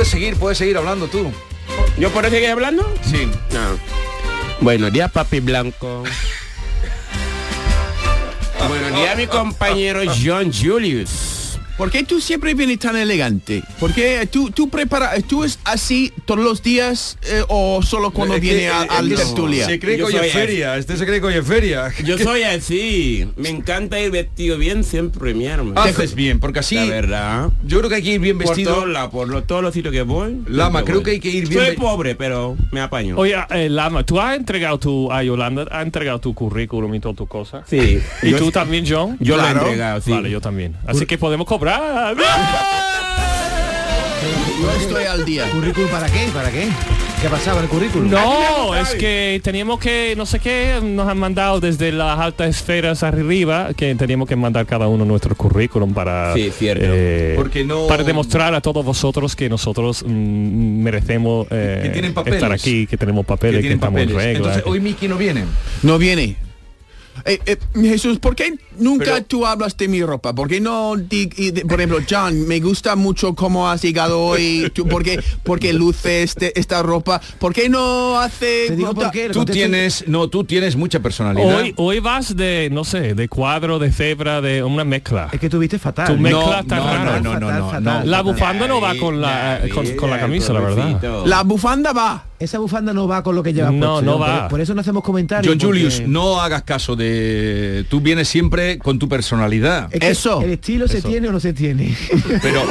Puedes seguir, puedes seguir hablando tú. ¿Yo puedo seguir hablando? Sí. No. Buenos días, papi blanco. Buenos días, mi compañero John Julius. ¿Por qué tú siempre vienes tan elegante? ¿Por qué tú, tú preparas, tú es así todos los días eh, o solo cuando Es que, viene a, eh, al es que tertulia? Se cree que hoy es feria, este se cree que hoy es feria. Yo soy así. Me encanta ir vestido bien siempre, mi hermano. Haces bien, porque así La verdad. yo creo que hay que ir bien Por vestido. todos lados, por lo- todos los sitios que voy. Lama, creo voy. que hay que ir bien Soy pobre, pero me apaño. Oye, eh, Lama, tú has entregado tu, a Yolanda, has entregado tu currículum y todas tus cosas. Sí. ¿Y Yo- tú también, John? Yo lo he Claro. entregado, sí. Vale, yo también. Así que podemos cobrar. Yo estoy al día. ¿Currículum para qué? ¿Para qué? ¿Qué pasaba el currículum? No, es que teníamos que, no sé qué, nos han mandado desde las altas esferas arriba que teníamos que mandar cada uno nuestro currículum para Sí, cierto. eh, Porque no- para demostrar a todos vosotros que nosotros mm, merecemos eh, Que tienen papeles. estar aquí, que tenemos que papeles, que, tienen estamos en papeles. regla. Entonces, que- hoy Miki no viene. No viene. Eh, eh, Jesús, ¿por qué nunca Pero- tú hablas de mi ropa? ¿Por qué no, di- y de- por ejemplo, John, me gusta mucho cómo has llegado hoy, tú, ¿por qué, porque luce este, esta ropa? ¿Por qué no hace... Te digo nota- por qué. le Tú tienes, no, tú tienes mucha personalidad. Hoy, hoy vas de, no sé, de cuadro, de cebra, de una mezcla. Es que tuviste fatal. Tu ¿no? mezcla No, está no, rara. no, no, no, no, no. La bufanda no va con la, con, con la camisa, la verdad. La bufanda va. Esa bufanda no va con lo que llevas No, puesto, no va. Por, por eso no hacemos comentarios. John Julius, porque- no hagas caso de... Tú vienes siempre con tu personalidad. Es que Eso. El estilo se tiene o no se tiene. Pero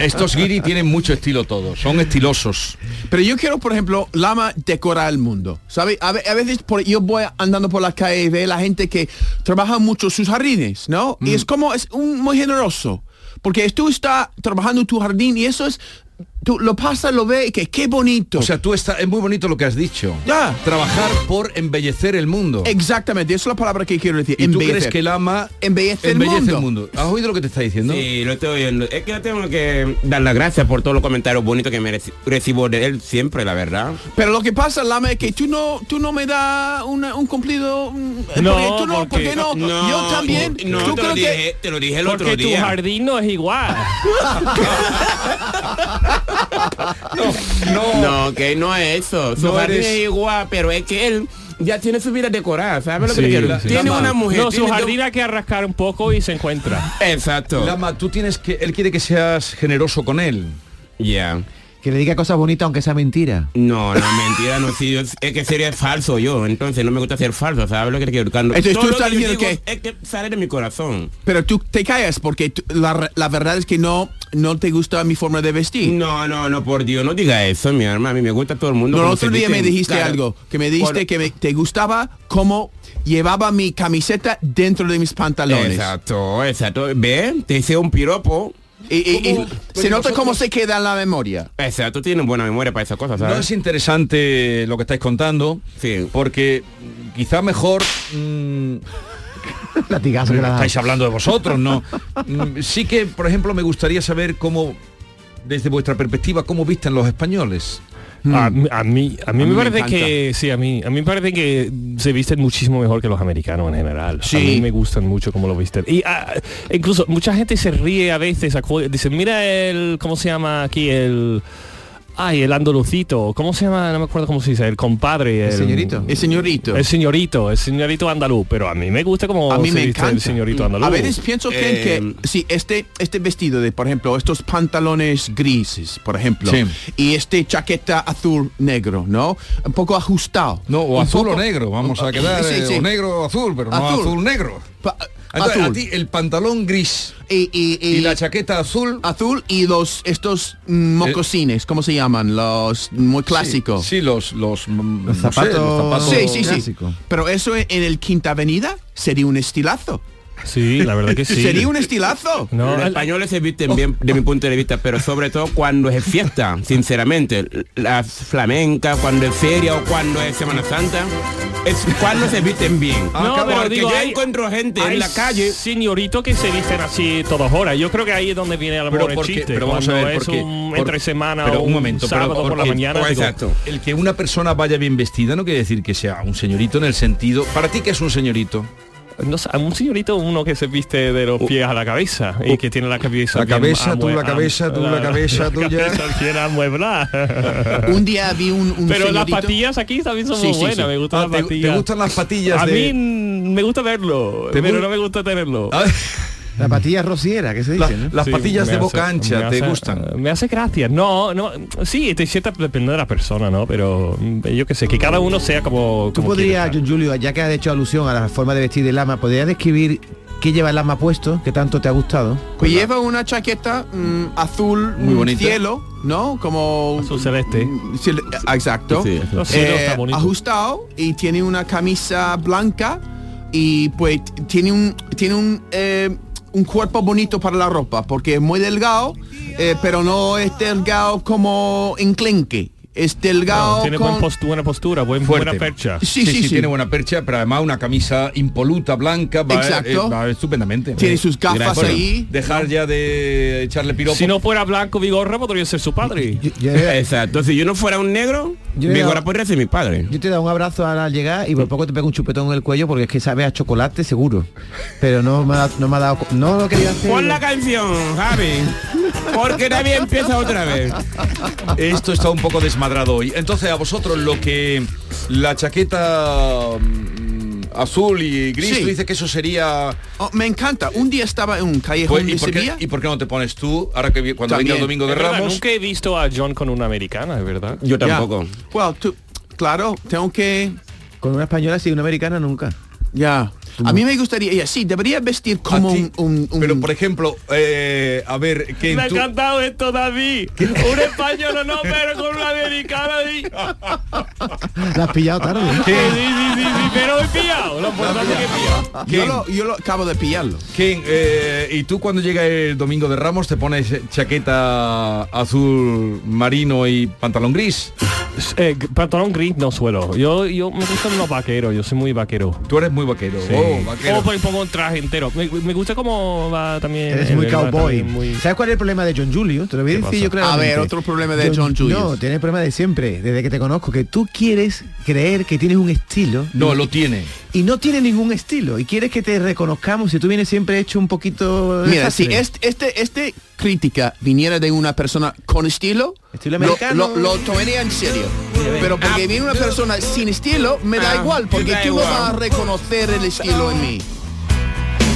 estos guiri tienen mucho estilo todos. Son estilosos. Pero yo quiero, por ejemplo, Lama decorar el mundo. ¿Sabe? A, ve- a veces por, yo voy andando por la calle y veo la gente que trabaja mucho sus jardines, ¿no? Mm. Y es como, es un, muy generoso. Porque tú estás trabajando tu jardín y eso es, tú lo pasas, lo ves y que qué bonito. O sea, tú estás... Es muy bonito lo que has dicho. Ya. Trabajar por embellecer el mundo. Exactamente, esa es la palabra que quiero decir. ¿Y tú embellecer. crees que el ama Embellece el mundo. el mundo? ¿Has oído lo que te está diciendo? Sí, lo estoy oyendo. Es que yo tengo que dar las gracias por todos los comentarios bonitos que me reci- recibo de él siempre, la verdad. Pero lo que pasa, Lama, es que tú no, tú no me das una- un cumplido. mm, No, porque tú no, ¿por porque- qué no? yo también. No, tú te lo, que- dije, te lo dije el otro Porque tu día. jardín no es igual. No, que no es eso. Su No jardín eres- es igual, pero es que él ya tiene su vida decorada, ¿sabes lo que Sí, te quiero? sí. Tiene una mujer. No, su jardín hay que arrascar un poco y se encuentra. Exacto. Lama, tú tienes que... Él quiere que seas generoso con él. Ya. Que le diga cosas bonitas aunque sea mentira. No, no, mentira, no, sí, es, es que sería falso yo, entonces no me gusta ser falso, ¿sabes lo que te quiero? Cuando- Entonces, todo tú estás que yo diciendo digo Es que sale de mi corazón. Pero tú te callas porque tú- la, la verdad es que no, no te gusta mi forma de vestir. No, no, no, por Dios, no diga eso, mi hermano, a mí me gusta todo el mundo. No, el otro día me dijiste Claro. algo, que me dijiste Por- que me- te gustaba cómo llevaba mi camiseta dentro de mis pantalones. Exacto, exacto. Ve, te hice un piropo. Y, y- y ¿Cómo? se nota cómo se queda en la memoria. Exacto, tienes buena memoria para esas cosas, No ¿sabes? es interesante lo que estáis contando, Sí. porque quizá mejor mm, Latigazo estáis hablando de vosotros, ¿no? Mm, sí que, por ejemplo, me gustaría saber cómo, desde vuestra perspectiva, cómo visten los españoles. A, mí- a mí, a mí A me mí me parece que sí, a mí, a mí me parece que se visten muchísimo mejor que los americanos en general. Sí. A mí me gustan mucho como lo visten. Y ah, incluso mucha gente se ríe a veces, acu- dice, mira el, ¿cómo se llama aquí el? Ay, el andalucito, ¿cómo se llama? No me acuerdo cómo se dice, el compadre. El señorito. El señorito. El señorito, el señorito andaluz, pero a mí me gusta como a mí se me viste encanta. el señorito andaluz. A veces pienso que, Eh, que si este este vestido de, por ejemplo, estos pantalones grises, por ejemplo, Sí. y este chaqueta azul negro, ¿no? Un poco ajustado. No, o azul poco- o negro, vamos a quedar, Sí, eh, sí. o negro o azul, pero no Azul. azul negro. Pa- Entonces, azul. a ti el pantalón gris y, y- y- y la chaqueta azul. azul y los estos mm, mocasines, ¿cómo se llaman? Los muy clásicos. Sí, los los, mm, no sé, zapatos- los zapatos Sí, sí. Pero eso en el Quinta Avenida sería un estilazo. Sí, la verdad que sí. Sería un estilazo. No, Los españoles se visten bien de mi punto de vista, pero sobre todo cuando es fiesta, sinceramente. Las flamencas, cuando es feria o cuando es Semana Santa, es cuando se visten bien. No, pero Porque digo, yo hay- encuentro gente hay en la calle. señoritos que se visten así todas horas. Yo creo que ahí es donde viene a lo mejor el porque- chiste. pero vamos a cuando ver, es porque- un por- entre semana pero o un momento, pero sábado por la mañana. oh, digo, exacto. El que una persona vaya bien vestida no quiere decir que sea un señorito en el sentido. ¿Para ti qué es un señorito? No sé, un señorito uno que se viste de los pies a la cabeza y que tiene la cabeza La cabeza, tú la cabeza, tú la cabeza tuya. Un día vi un, un Pero las patillas aquí también son Sí, muy sí, buenas, sí. me gustan Ah, las ¿te, patillas. te gustan las patillas a de- mí me gusta verlo, ¿Te pero no me gusta tenerlo. La patilla rociera, que se la- dice, ¿no? las Sí, patillas de boca hace- ancha, me ¿te hace- gustan? Me hace gracia. No, no, sí, te cierta depende de la persona, ¿no? Pero mm, yo qué sé, que cada uno sea como. Tú como podrías, John Julio, ya que has hecho alusión a la forma de vestir del lama, ¿podrías describir qué lleva el lama puesto, que tanto te ha gustado? Pues lleva una chaqueta mm, azul, Muy bonita. cielo, ¿no? Como Azul celeste. Mm, cel- exacto. Sí, Eh, está bonito. ajustado y tiene una camisa blanca y pues tiene un tiene un eh, un cuerpo bonito para la ropa porque es muy delgado eh, pero no es delgado como enclenque es delgado Tiene con- buen postu- buena postura, buen, buena percha. Sí, sí, sí. tiene buena percha, pero además una camisa impoluta, blanca, va, Exacto. eh, va estupendamente. tiene sus gafas ahí Dejar ya de echarle piropo. Si no fuera blanco Vigorra, podría ser su padre. Yo, yo- Exacto, si yo no fuera un negro, ahora podría ser mi padre. yo te da un abrazo al llegar y por poco te pego un chupetón en el cuello porque es que sabe a chocolate seguro. Pero no me ha, no me ha dado... No lo quería hacer. Pon la canción, Javi. Porque nadie empieza otra vez. Esto está un poco desmadrado hoy. Entonces, a vosotros lo que la chaqueta mm, azul y gris, Sí. tú dices que eso sería... Oh, me encanta un día estaba en un callejón Pues, ¿y, de por qué, Sevilla ¿Y por qué no te pones tú, ahora que cuando venga el domingo de Es verdad, Ramos? nunca he visto a John con una americana, es verdad. Yo tampoco. Well, tú- claro tengo que Con una española sí, una americana nunca. ya a mí me gustaría sí debería vestir como un, un- un- Pero, por ejemplo, eh, a ver, que Me ha encantado esto, David. Un español no, pero con una americana. y- La has pillado tarde. ¿eh? Sí, sí, sí, sí, pero he pillado. Lo importante es que he pillado. yo lo, yo lo acabo de pillarlo Ken, eh, y tú cuando llega el domingo de Ramos te pones chaqueta azul marino y pantalón gris. Eh, pantalón gris no suelo. Yo, yo me gustan los vaqueros. Yo soy muy vaquero. Tú eres muy vaquero. Oh, vaquero. O pues pongo un traje entero. Me, me gusta cómo va también. Eres muy cowboy. muy- ¿Sabes cuál es el problema de John Julio? Te lo voy a ¿Qué decir yo. A ver, otro problema de John Julius. No, tiene el problema de siempre, desde que te conozco, que tú quieres creer que tienes un estilo No, lo tiene. y no tiene ningún estilo y quieres que te reconozcamos si tú vienes siempre hecho un poquito Mira, desastre. este, este, este crítica viniera de una persona con estilo, Estilo lo- americano. lo, lo tomaría en serio. Pero porque viene una persona sin estilo, me da Ah, igual, porque tú no vas a reconocer el estilo en mí.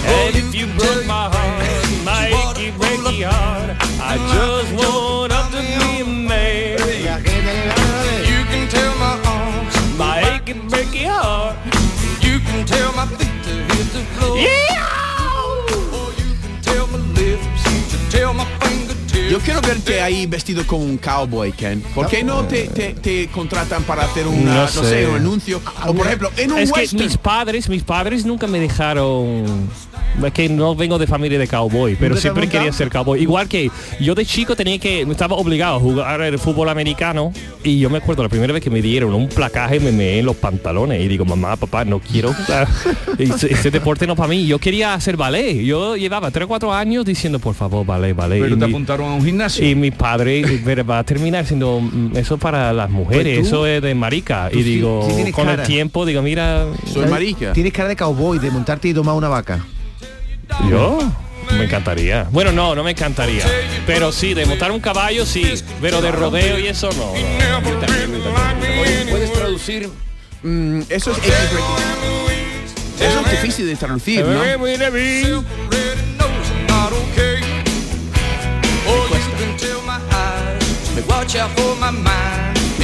And if you broke my heart, make it break my heart. I just want up to be a man. You can tell my arms, My ache and break your heart. you can tell my feet to hit the floor. Or to tell my fingertips. Yo quiero verte ahí vestido como un cowboy, Ken. ¿Por qué no te, te, te contratan para hacer una, No no, sé. sé. un anuncio? O por ejemplo, en un Es que mis padres, mis padres nunca me dejaron. Es que no vengo de familia de cowboy, pero ¿Nunca te siempre quería ser cowboy. Igual que yo de chico tenía que, estaba obligado a jugar el fútbol americano y yo me acuerdo la primera vez que me dieron un placaje me meé en los pantalones y digo, mamá, papá, no quiero ese, ese deporte no para mí. Yo quería hacer ballet. Yo llevaba 3 o 4 años diciendo, por favor, ballet, ballet. Pero Y te mi- apuntaron a un gimnasio. y mi padre pero va a terminar siendo mm, eso para las mujeres, Pues tú- eso es de marica. Y sí- digo, sí con cara. el tiempo, digo, mira, Soy marica. Tienes cara de cowboy, de montarte y domar una vaca. yo me encantaría. Bueno, no, no me encantaría. Pero sí, de montar un caballo sí, pero de rodeo y eso no. no. ¿Puedes traducir? Mm, eso es eso es difícil de traducir, ¿no?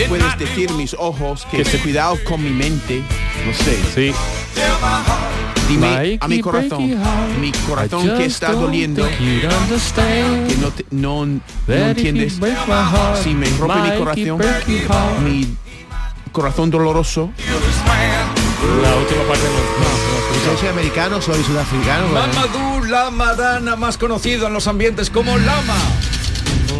Puedes decir mis ojos que se cuidado con mi mente, no sé. Sí. tell my heart. Dime a mi corazón, mi corazón que just está don't doliendo, que no, te- no, no that if you entiendes. break my heart, Si me rompe mi corazón, mi corazón doloroso, La última parte no, no, soy americano, soy sudafricano. Mamadou Lamadana, más conocido en los ambientes como Lama.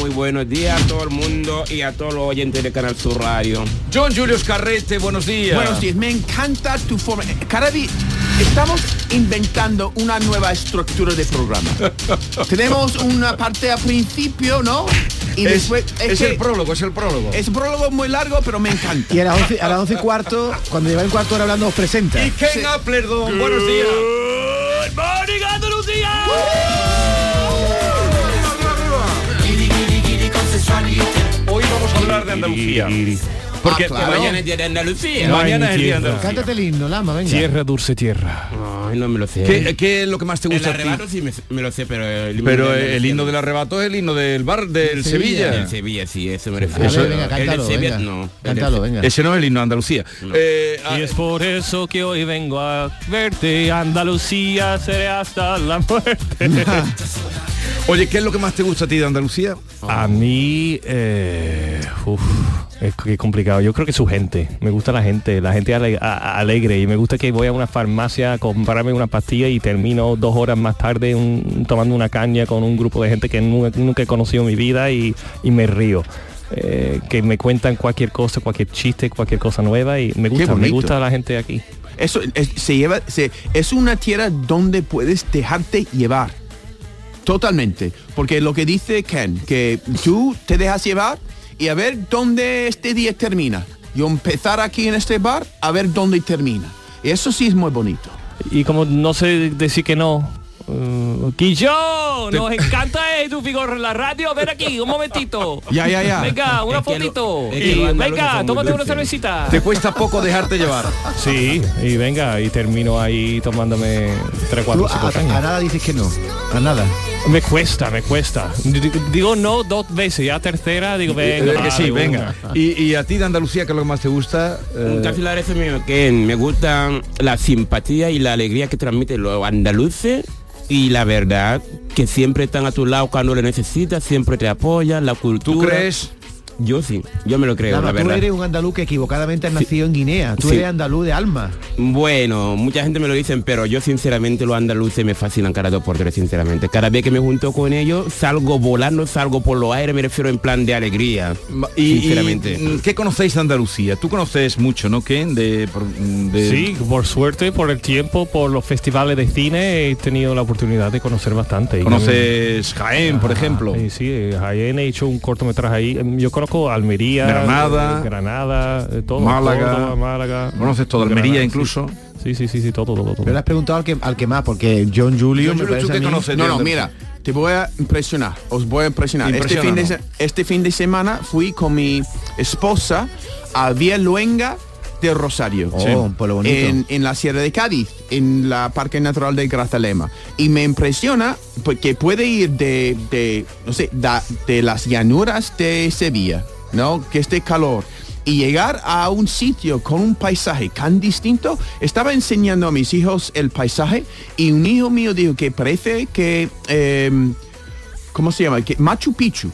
Muy buenos días a todo el mundo y a todos los oyentes de Canal Sur Radio. John Julius Carrete, buenos días. Buenos días, me encanta tu forma. Cada día estamos inventando una nueva estructura de programa. Tenemos una parte al principio, ¿no? Y Es, después es que el prólogo, es el prólogo. es un prólogo muy largo, pero me encanta. Y a las 11, a las 11 y cuarto, cuando lleva el cuarto hora hablando, os presenta. Y Ken Applerdon, buenos días. Good morning, Andalucía. Hoy vamos a hablar de Andalucía. Porque Ah, claro. Mañana es día de Andalucía. mañana es el día de. Andalucía. Cántate el himno, Lama, venga. Tierra, dulce tierra. Ay, no me lo sé. ¿Qué, qué es lo que más te el gusta a ti? arrebato sí me, me lo sé, pero el himno Pero de el himno no. del arrebato es el himno del bar del Sevilla. Sevilla. El Sevilla, sí, eso me refiero. ver, venga, el cántalo, del Sevilla, venga. no. Cántalo, venga. Ese no es el himno de Andalucía. Eh, ah, Y es por eso que hoy vengo a verte, Andalucía, seré hasta la muerte. oye, ¿qué es lo que más te gusta a ti de Andalucía? A mí, eh, uf, es complicado. Yo creo que su gente. Me gusta la gente, la gente ale- alegre. Y me gusta que voy a una farmacia a comprarme una pastilla y termino dos horas más tarde un- tomando una caña con un grupo de gente que nunca, nunca he conocido en mi vida y, y me río. Eh, que me cuentan cualquier cosa, cualquier chiste, cualquier cosa nueva y me gusta, me gusta la gente aquí. Eso es, se lleva, se- es una tierra donde puedes dejarte llevar. Totalmente. Porque lo que dice Ken, que tú te dejas llevar y a ver dónde este día termina. Yo empezar aquí en este bar a ver dónde termina. Y eso sí es muy bonito. Y como no sé decir que no. Uh, Quillo, nos encanta eh, tu vigor en la radio. Ven aquí, un momentito. Ya, ya, ya. Venga, una Es que lo- fotito. que Y venga, tómate una cervecita. Te cuesta poco dejarte llevar. Sí, y venga, y termino ahí tomándome tres, Tú cuatro, a, cinco a- nada dices que no. A nada. Me cuesta, me cuesta. Digo no dos veces, ya tercera, digo venga. Eh, que sí, venga. Y, y a ti de Andalucía, ¿qué es lo que más te gusta? Eh, que me gusta la simpatía y la alegría que transmiten los andaluces y la verdad que siempre están a tu lado cuando lo necesitas, siempre te apoyan, la cultura. ¿Tú crees? Yo sí, yo me lo creo, Lama, la tú verdad. eres un andaluz que equivocadamente has nacido en Guinea. Tú Sí. eres andaluz de alma. Bueno, mucha gente me lo dicen, pero yo sinceramente los andaluces me fascinan cada dos por tres, sinceramente. Cada vez que me junto con ellos, salgo volando, salgo por los aires, me refiero en plan de alegría. Y, y, sinceramente. mm, ¿Qué conocéis de Andalucía? Tú conoces mucho, ¿no, Ken? De, de- Sí, por suerte, por el tiempo, por los festivales de cine, he tenido la oportunidad de conocer bastante. Y- Conoces Jaén, por Ah, ejemplo. Sí, sí, en Jaén he hecho un cortometraje ahí. Yo conozco Almería, Granada, eh, Granada, eh, todo, Málaga. Córdoba, Málaga. Conoces todo, Almería incluso. Sí, sí, sí, sí, todo, todo, todo. Pero le has preguntado al que, al que más, porque John Julio John me Julio, parece ¿tú a qué mí- conoces? No, no, mira, te voy a impresionar, os voy a impresionar. Este fin, de, este fin de semana fui con mi esposa a Luenga de Rosario. Oh, un pueblo bonito. En, en la Sierra de Cádiz, en la Parque Natural de Grazalema. Y me impresiona porque puede ir de, de, no sé, da- de las llanuras de Sevilla, ¿no? Que este calor. Y llegar a un sitio con un paisaje tan distinto. Estaba enseñando a mis hijos el paisaje y un hijo mío dijo que parece que... em, ¿Cómo se llama? Que Machu Picchu.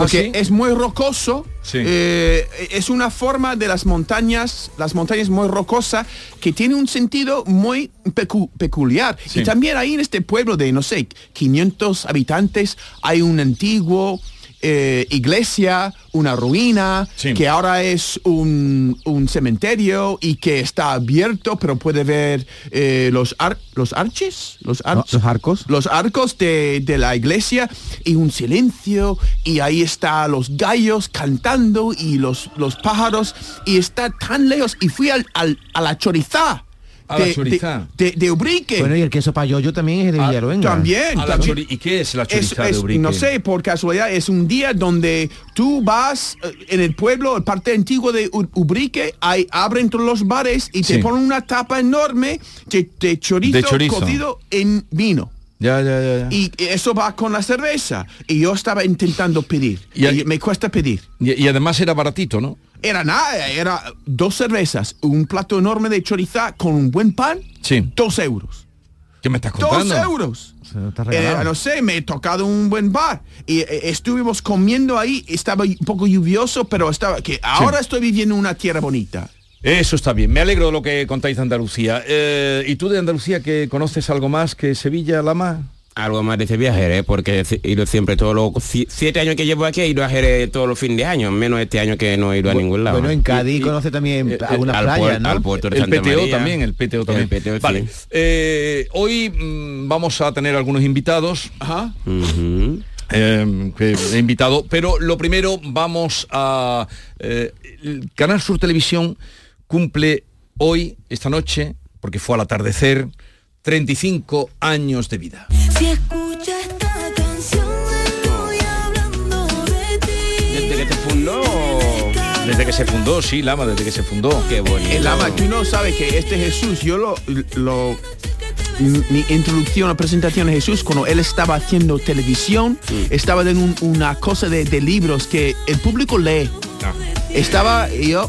¿Ah, Porque sí? es muy rocoso. Sí. eh, es una forma de las montañas, las montañas muy rocosa, que tiene un sentido muy pecu- peculiar. Sí. Y también ahí en este pueblo de, no sé, 500 habitantes, hay un antiguo eh, iglesia, una ruina, Sí. que ahora es un, un cementerio y que está abierto, pero puede ver eh, los, ar- los arches, los, No, arch- los arcos. los arcos de, de la iglesia y un silencio y ahí está los gallos cantando y los, los pájaros y está tan lejos y fui al, al- a la chorizá A la de, Chorizá. de, de- de Ubrique Bueno, y el queso payoyo también es de Ah, Villaruenga. también, A también. ¿Y qué es la Es- choriza de es- Ubrique? no sé, por casualidad, es un día donde tú vas eh, en el pueblo, el parte antiguo de Ubrique, hay, abren todos los bares y Sí. te ponen una tapa enorme de, de chorizo, De chorizo. cocido en vino. Ya, ya, ya. ya. Y eso va con la cerveza. Y yo estaba intentando pedir. Y me cuesta pedir. Y, y además era baratito, ¿no? Era nada, era dos cervezas, un plato enorme de choriza con un buen pan, Sí. dos euros. ¿Qué me estás ¡Dos contando? euros! Se lo está Eh, no sé, me he tocado un buen bar. Y eh, estuvimos comiendo ahí, estaba un poco lluvioso, pero estaba que ahora estoy viviendo en una tierra bonita. Eso está bien, me alegro de lo que contáis de Andalucía. Eh, ¿Y tú de Andalucía que conoces algo más que Sevilla, Lama? Algo más de ese viaje, ¿eh? porque he ido siempre todos los siete años que llevo aquí he ido a Jerez todos los fines de año, menos este año que no he ido a ningún lado. Bueno, en Cádiz conoce también algunas al playas, al puerto de El Santa PTO María. también, el PTO también. El PTO, sí. vale. Eh, hoy mm, vamos a tener algunos invitados. Ajá. Eh, que he invitado, pero lo primero vamos a eh, Canal Sur Televisión cumple hoy, esta noche, porque fue al atardecer, 35 años de vida. Si escucha esta canción, estoy hablando de ti. Desde que te fundó. Desde que se fundó, sí, Lama, desde que se fundó. Qué bonito. El ama, tú no sabes que este Jesús, yo lo, lo mi introducción a presentación de Jesús cuando él estaba haciendo televisión, estaba en un- una cosa de, de libros que el público lee. Estaba yo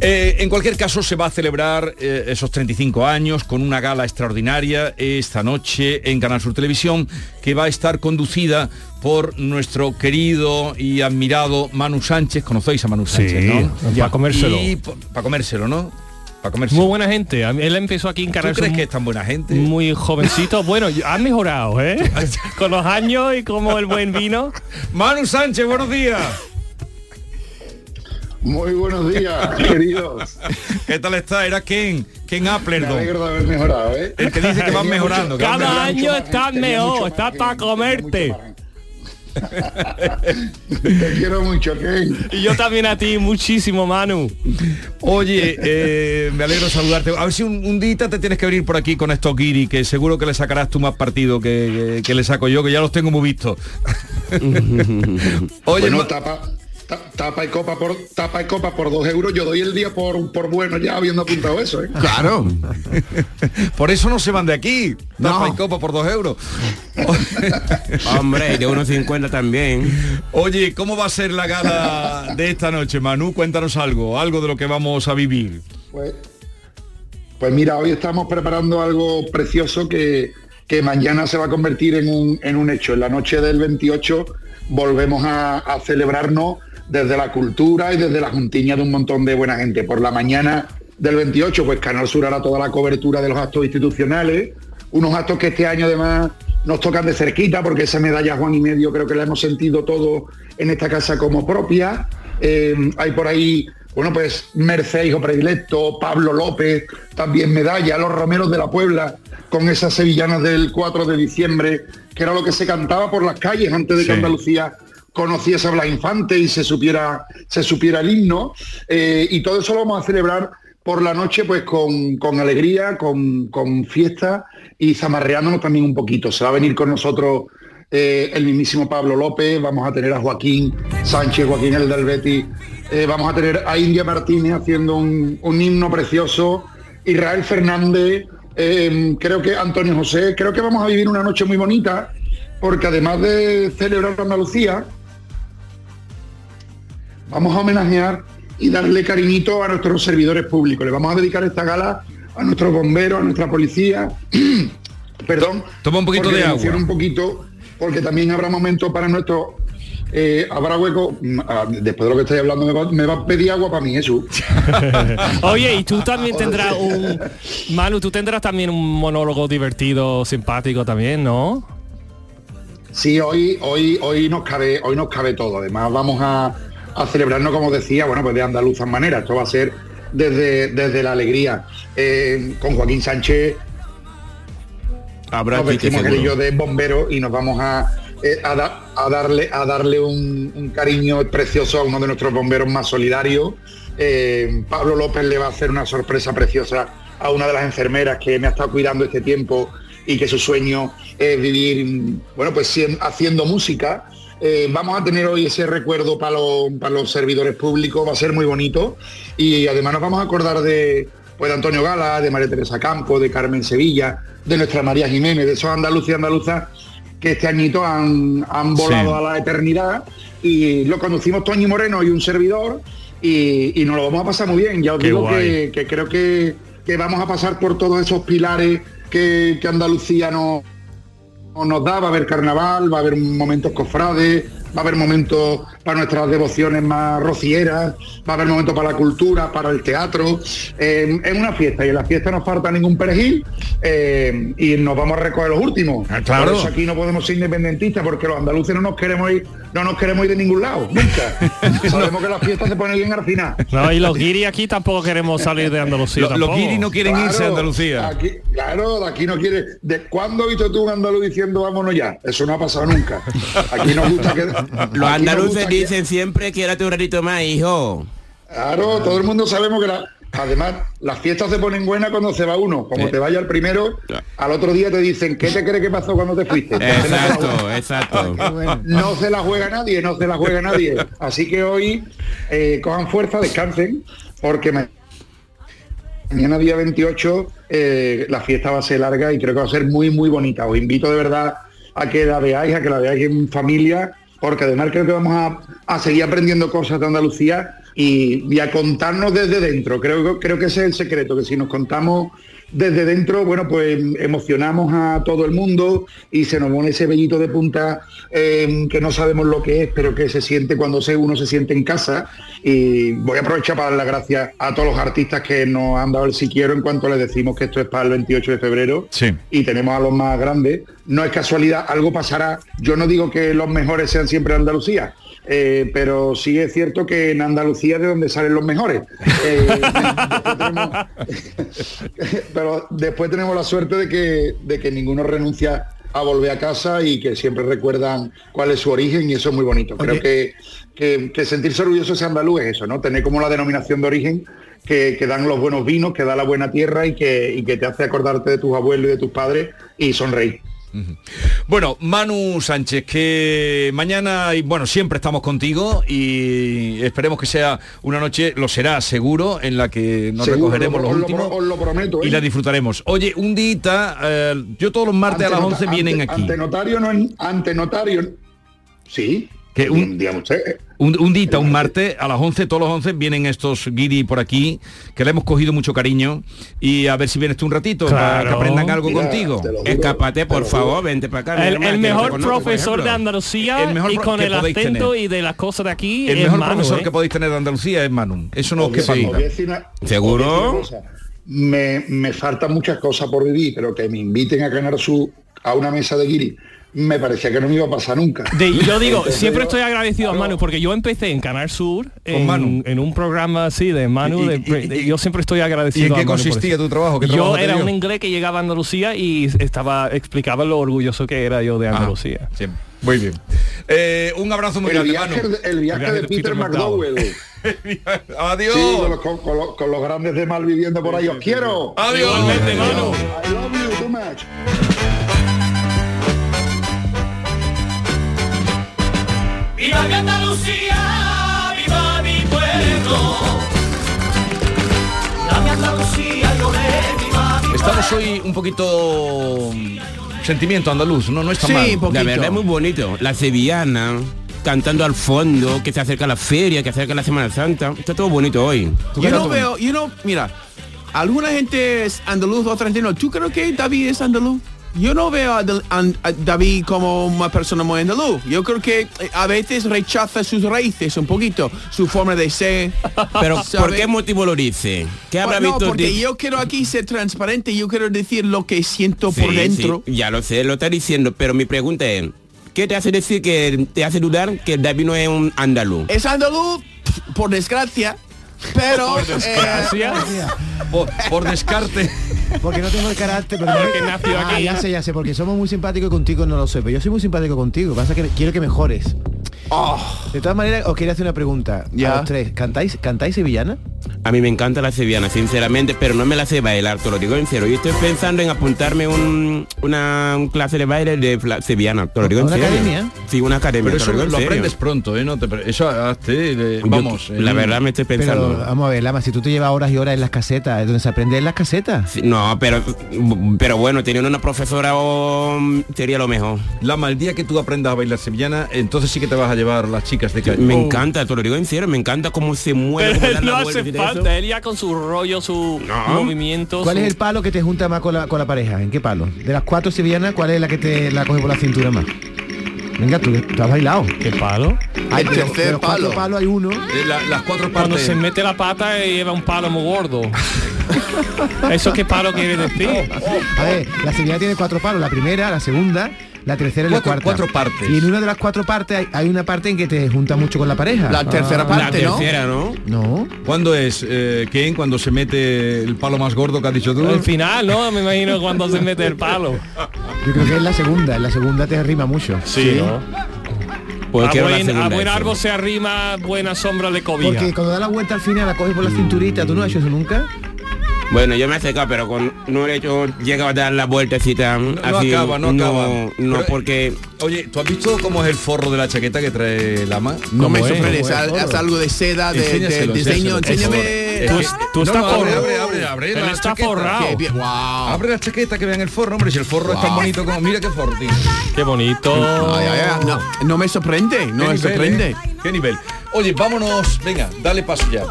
Eh, en cualquier caso, se va a celebrar eh, esos 35 años con una gala extraordinaria esta noche en Canal Sur Televisión, que va a estar conducida por nuestro querido y admirado Manu Sánchez. Conocéis a Manu Sánchez, Sí, ¿no? pa' comérselo. Para comérselo, ¿no? Para comérselo. Muy buena gente. Él empezó aquí en ¿Tú Canal crees Sur que es tan buena gente? muy jovencito. Bueno, ha mejorado, ¿eh? Con los años y como el buen vino. Manu Sánchez, buenos días. Muy buenos días, queridos. ¿Qué tal está? Era Ken, Ken Me Applerdon. alegro de haber mejorado, ¿eh? El que dice que van mejorando, Cada año estás mejor, mucho está margen, para comerte. Te quiero mucho, Ken. Y yo también a ti, muchísimo, Manu. Oye, eh, me alegro de saludarte. A ver si un, un día te tienes que venir por aquí con estos guiri, que seguro que le sacarás tú más partido que, que- que le saco yo, que ya los tengo muy vistos. Oye, bueno, ma- tapa, ta- tapa y copa por tapa y copa por dos euros. Yo doy el día por, por bueno ya habiendo apuntado eso, ¿eh? Claro. por eso no se van de aquí. Tapa No. y copa por dos euros. Hombre, y de unos 50 también. Oye, ¿cómo va a ser la gala de esta noche, Manu? Cuéntanos algo, algo de lo que vamos a vivir. Pues, pues mira, hoy estamos preparando algo precioso que, que mañana se va a convertir en un, en un hecho. En la noche del 28 volvemos a, a celebrarnos desde la cultura y desde la juntiña de un montón de buena gente. Por la mañana del 28, pues Canal Sur hará toda la cobertura de los actos institucionales, unos actos que este año además nos tocan de cerquita, porque esa medalla Juan y medio creo que la hemos sentido todo en esta casa como propia. Eh, hay por ahí, bueno, pues Merced, hijo predilecto, Pablo López, también medalla, los Romeros de la Puebla, con esas sevillanas del 4 de diciembre, que era lo que se cantaba por las calles antes de que. Andalucía conociese a Blas Infante y se supiera, se supiera el himno. Eh, y todo eso lo vamos a celebrar por la noche pues con, con alegría, con, con fiesta y zamarreándonos también un poquito. Se va a venir con nosotros eh, el mismísimo Pablo López, vamos a tener a Joaquín Sánchez, Joaquín el del eh, vamos a tener a India Martínez haciendo un, un himno precioso, Israel Fernández, creo que Antonio José, creo que vamos a vivir una noche muy bonita, porque además de celebrar Andalucía, vamos a homenajear y darle cariñito a nuestros servidores públicos. Le vamos a dedicar esta gala a nuestros bomberos, a nuestra policía. Perdón. Toma un poquito de agua. un poquito, porque también habrá momentos para nuestros... eh, habrá hueco, mm, ah, después de lo que estoy hablando, me va, me va a pedir agua para mí, Jesús. Oye, y tú también tendrás un... Manu, tú tendrás también un monólogo divertido, simpático también, ¿no? Sí, hoy, hoy, hoy nos cabe, hoy nos cabe todo. Además, vamos a, a celebrarnos, como decía, bueno, pues de andaluzas maneras. Esto va a ser desde, desde la alegría. Eh, con Joaquín Sánchez Habrá nos vestimos él y seguro. yo de bombero y nos vamos a, eh, a, da- a darle a darle un, un cariño precioso a uno de nuestros bomberos más solidarios. Eh, Pablo López le va a hacer una sorpresa preciosa a una de las enfermeras que me ha estado cuidando este tiempo y que su sueño es vivir, bueno, pues haciendo música. Eh, vamos a tener hoy ese recuerdo para los, para los servidores públicos, va a ser muy bonito. Y además nos vamos a acordar de, pues, de Antonio Gala, de María Teresa Campo, de Carmen Sevilla, de nuestra María Jiménez, de esos andaluces y andaluzas que este añito han, han volado Sí. a la eternidad y lo conducimos Toñi Moreno y un servidor y, y nos lo vamos a pasar muy bien. Ya os Qué digo que, que creo que, que vamos a pasar por todos esos pilares que, que Andalucía no, no nos da, va a haber carnaval, va a haber momentos cofrades, va a haber momentos para nuestras devociones más rocieras, va a haber momento para la cultura, para el teatro. Eh, es una fiesta y en la fiesta no falta ningún perejil eh, y nos vamos a recoger los últimos. Ah, claro. Por eso aquí no podemos ser independentistas porque los andaluces no nos queremos ir, no nos queremos ir de ningún lado, nunca. Sabemos que la fiesta se pone bien al final. No, y los guiri aquí tampoco queremos salir de Andalucía. Lo- los guiri no quieren irse a Andalucía. Aquí, claro, de aquí no quiere. ¿De cuándo has visto tú un andaluz diciendo vámonos ya? Eso no ha pasado nunca. Aquí nos gusta que. Los andaluces dicen siempre quédate un ratito más, hijo. Claro, todo el mundo sabemos que la- además las fiestas se ponen buenas cuando se va uno. Como Sí. te vaya el primero, al otro día te dicen, ¿qué te crees que pasó cuando te fuiste? Exacto, exacto. No se la juega nadie, no se la juega nadie. Así que hoy eh, cojan fuerza, descansen, porque ma- mañana día 28 eh, la fiesta va a ser larga y creo que va a ser muy, muy bonita. Os invito de verdad a que la veáis, a que la veáis en familia, porque además creo que vamos a, a seguir aprendiendo cosas de Andalucía y, y a contarnos desde dentro. Creo, creo que ese es el secreto, que si nos contamos desde dentro, bueno, pues emocionamos a todo el mundo y se nos pone ese vellito de punta eh, que no sabemos lo que es, pero que se siente cuando se, uno se siente en casa. Y voy a aprovechar para dar las gracias a todos los artistas que nos han dado el si quiero en cuanto les decimos que esto es para el 28 de febrero Sí. y tenemos a los más grandes. No es casualidad, algo pasará. Yo no digo que los mejores sean siempre Andalucía, eh, pero sí es cierto que en Andalucía es de donde salen los mejores. Eh, después tenemos- pero después tenemos la suerte de que, de que ninguno renuncia a volver a casa y que siempre recuerdan cuál es su origen y eso es muy bonito. Creo que, que, que sentirse orgulloso de andaluz es eso, ¿no? Tener como la denominación de origen que, que dan los buenos vinos, que da la buena tierra y que, y que te hace acordarte de tus abuelos y de tus padres y sonreír. Bueno, Manu Sánchez, que mañana, y bueno, siempre estamos contigo y esperemos que sea una noche, lo será seguro, en la que nos Seguro, recogeremos os los lo- últimos os lo prometo, y ¿eh? la disfrutaremos. Oye, un día, eh, yo todos los martes a las Ante 11 nota- vienen ante- aquí. Ante notario no ante notario. Sí. Que un- digamos usted, Un, un día, un martes, a las 11, todos los 11 vienen estos guiri por aquí, que le hemos cogido mucho cariño y a ver si vienes tú un ratito para que aprendan algo Mira, contigo. juro, Escápate, te por favor, vente para acá. El, que mejor conozco, profesor de. Andalucía El mejor y con que el podéis acento tener. y de las cosas de aquí El es mejor Manu, profesor ¿eh? que podéis tener de Andalucía es Manu. Eso no decir una- ¿Seguro? Me, me faltan muchas cosas por vivir, pero que me inviten a ganar su a una mesa de guiri, me parecía que no me iba a pasar nunca. De- yo digo, Entonces, siempre yo- estoy agradecido claro, a Manu porque yo empecé en Canal Sur en, Manu. en un programa así de Manu. ¿Y- de- y- y- de- yo siempre estoy agradecido. ¿Y en a qué Manu consistía tu trabajo? ¿Qué Yo trabajo era un inglés que llegaba a Andalucía y estaba explicaba lo orgulloso que era yo de Ah, Andalucía. sí. Muy bien. Eh, un abrazo muy El grande, viaje, Manu. el viaje de Peter McDowell. Adiós. Sí, con los, con- con los- con los grandes de mal viviendo por ahí. Os quiero. Adiós. Igualmente, Manu. I love you too much. Estamos hoy un poquito mm, sentimiento andaluz, no, no está Sí, mal. poquito. La verdad es muy bonito. La sevillana, cantando al fondo, que se acerca la feria, que se acerca la Semana Santa. Está todo bonito hoy. Yo no veo, yo no, mira, alguna gente es andaluz, otra gente no. ¿Tú crees que David es andaluz? Yo no veo a, David como una persona muy andaluz. Yo creo que eh, a veces rechaza sus raíces un poquito, su forma de ser. Pero ¿por qué motivo lo dice? ¿Qué habrá Pues no, visto? porque de- yo quiero aquí ser transparente, yo quiero decir lo que siento por dentro. sí, ya lo sé, lo está diciendo, pero mi pregunta es, ¿qué te hace decir que te hace dudar que David no es un andaluz? Es andaluz, por desgracia, pero... Por eh. Por, por descarte. Porque no tengo el carácter. Porque, Porque nació Ah, ya sé, ya sé, porque somos muy simpáticos contigo no lo sé, pero yo soy muy simpático contigo. Pasa que quiero que mejores. De todas maneras, os quería hacer una pregunta. Ya. A los tres, ¿cantáis, ¿cantáis sevillana? A mí me encanta la sevillana, sinceramente, pero no me la sé bailar, te lo digo en serio. Yo estoy pensando en apuntarme un, una un clase de baile de fla- sevillana, te lo digo en ¿Una serio. academia? Sí, una academia, Pero te eso lo digo lo en serio. aprendes pronto, ¿eh? No te eso hazte, eh, Yo- vamos. la eh, verdad me estoy pensando. Pero vamos a ver, Lama, si tú te llevas horas y horas en las casetas, ¿es donde se aprende en las casetas? Sí, no, pero pero bueno, teniendo una profesora oh, sería lo mejor. Lama, el día que tú aprendas a bailar sevillana, entonces sí que te vas a llevar las chicas de calle. Me Oh. encanta, te lo digo en serio, me encanta cómo se mueve, cómo la hace todo eso. falta, él ya con su rollo, su No. movimiento. ¿Cuál su- es el palo que te junta más con la, con la pareja? ¿En qué palo? De las cuatro sevillanas, ¿cuál es la que te la coge por la cintura más? Venga, tú, tú has bailado. ¿Qué palo? Hay, El de tercer de los cuatro palo. palos hay uno. Eh, la- las cuatro Cuando partes. se mete la pata y lleva un palo muy gordo. ¿Eso qué palo quiere decir? A ver, la sevillana tiene cuatro palos, la primera, la segunda, la tercera y la Cuatro- cuarta. cuatro partes. Y en una de las cuatro partes hay, hay una parte en que te junta mucho con la pareja. La tercera La parte, ¿no? tercera, ¿no? No. ¿Cuándo es, eh, Ken, cuando se mete el palo más gordo que has dicho tú? El final, ¿no? Me imagino cuando se mete el palo. Yo creo que es la segunda, en la segunda te rima mucho. Sí, ¿no? Pues a, la buen, a buen árbol se arrima buena sombra de cobija. Porque cuando da la vuelta al final la coges por la cinturita, ¿tú no has hecho eso nunca? Bueno, yo me he secado, pero con no he hecho, llegado a dar la vueltecita No así. acaba, no acaba. No, Pero- porque Oye, ¿tú has visto cómo es el forro de la chaqueta que trae Lama? No me sorprende, es, ¿Cómo es, algo de seda, de, diseño. Enséñame. Tú, Eh, tú no, estás no, abre, forrado. abre, abre, abre Él la está chaqueta. forrado. Qué wow. Abre la chaqueta que vean el forro, hombre, si el forro es tan bonito como... Mira qué forro tiene. Qué bonito. Ay, ay, ay, no, no me sorprende, no Qué me nivel, sorprende. ¿eh? Qué nivel. Oye, vámonos, venga, dale paso ya.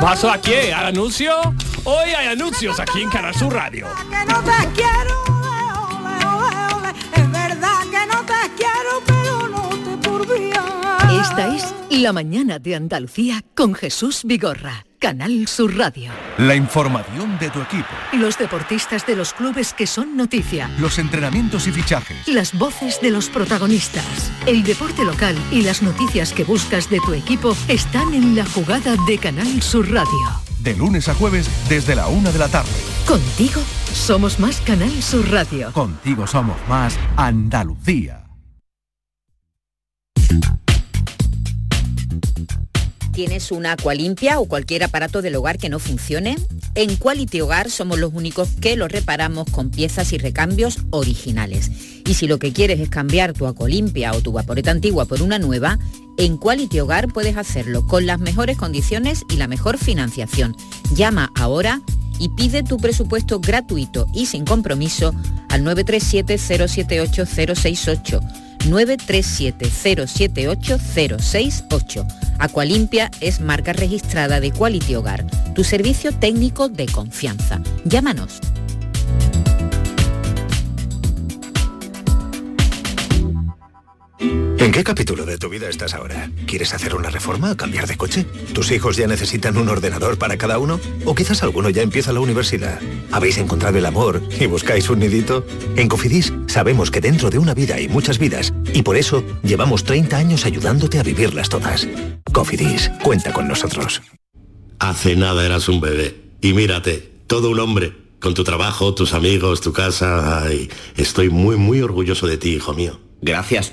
¿Paso aquí? ¿Al anuncio? Hoy hay anuncios aquí en Canal Sur Radio. que no te quiero, ole, ole, ole. es verdad que no te quiero, pero no te. Esta es La mañana de Andalucía con Jesús Vigorra, Canal Sur Radio. La información de tu equipo, Los deportistas de los clubes que son noticia. los entrenamientos y fichajes. Las voces de los protagonistas. El deporte local y las noticias que buscas de tu equipo están en la jugada de Canal Sur Radio. De lunes a jueves desde la una de la tarde. Contigo somos más Canal Sur Radio. Contigo somos más Andalucía. ¿Tienes una agua limpia o cualquier aparato del hogar que no funcione? En Quality Hogar somos los únicos que lo reparamos con piezas y recambios originales. Y si lo que quieres es cambiar tu limpia o tu vaporeta antigua por una nueva, en Quality Hogar puedes hacerlo con las mejores condiciones y la mejor financiación. Llama ahora y pide tu presupuesto gratuito y sin compromiso al 937-078-068. 937-078-068. Aqualimpia es marca registrada de Quality Hogar, tu servicio técnico de confianza. Llámanos. ¿En qué capítulo de tu vida estás ahora? ¿Quieres hacer una reforma o cambiar de coche? ¿Tus hijos ya necesitan un ordenador para cada uno? ¿O quizás alguno ya empieza la universidad? ¿Habéis encontrado el amor y buscáis un nidito? En Cofidis sabemos que dentro de una vida hay muchas vidas y por eso llevamos 30 años ayudándote a vivirlas todas. Cofidis, cuenta con nosotros. Hace nada eras un bebé. Y mírate, todo un hombre. Con tu trabajo, tus amigos, tu casa. Ay, estoy muy, muy orgulloso de ti, hijo mío. Gracias.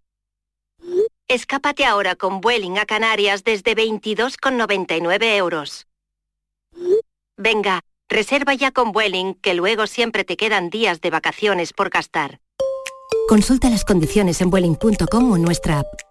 Escápate ahora con Vueling a Canarias desde 22,99 euros. Venga, reserva ya con Vueling, que luego siempre te quedan días de vacaciones por gastar. Consulta las condiciones en Vueling.com o nuestra app.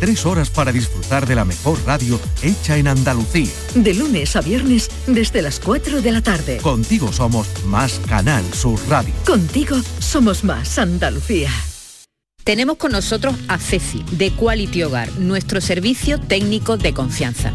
Tres horas para disfrutar de la mejor radio hecha en Andalucía. De lunes a viernes desde las 4 de la tarde. Contigo somos más Canal Sur Radio. Contigo somos más Andalucía. Tenemos con nosotros a Ceci, de Quality Hogar, nuestro servicio técnico de confianza.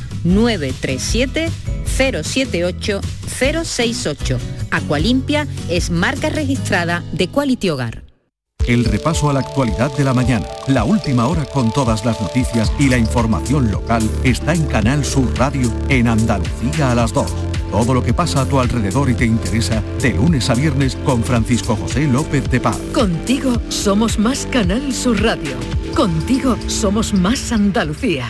937 078 068. Aqualimpia es marca registrada de Quality Hogar. El repaso a la actualidad de la mañana, la última hora con todas las noticias y la información local está en Canal Sur Radio en Andalucía a las 2. Todo lo que pasa a tu alrededor y te interesa de lunes a viernes con Francisco José López de Paz. Contigo somos más Canal Sur Radio. Contigo somos más Andalucía.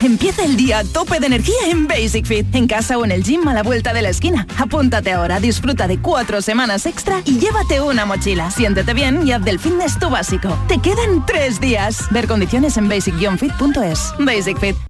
Empieza el día a tope de energía en Basic Fit, en casa o en el gym a la vuelta de la esquina. Apúntate ahora, disfruta de cuatro semanas extra y llévate una mochila. Siéntete bien y haz del fitness tu básico. Te quedan tres días. Ver condiciones en basic-fit.es. Basic Fit.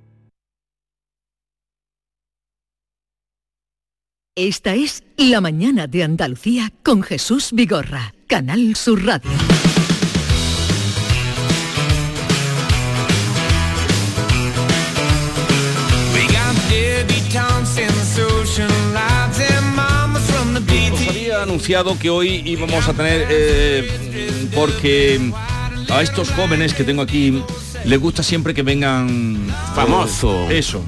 Esta es La Mañana de Andalucía con Jesús Vigorra, Canal Sur Radio. Nos había anunciado que hoy íbamos a tener, eh, porque a estos jóvenes que tengo aquí les gusta siempre que vengan Famoso. eh, Eso.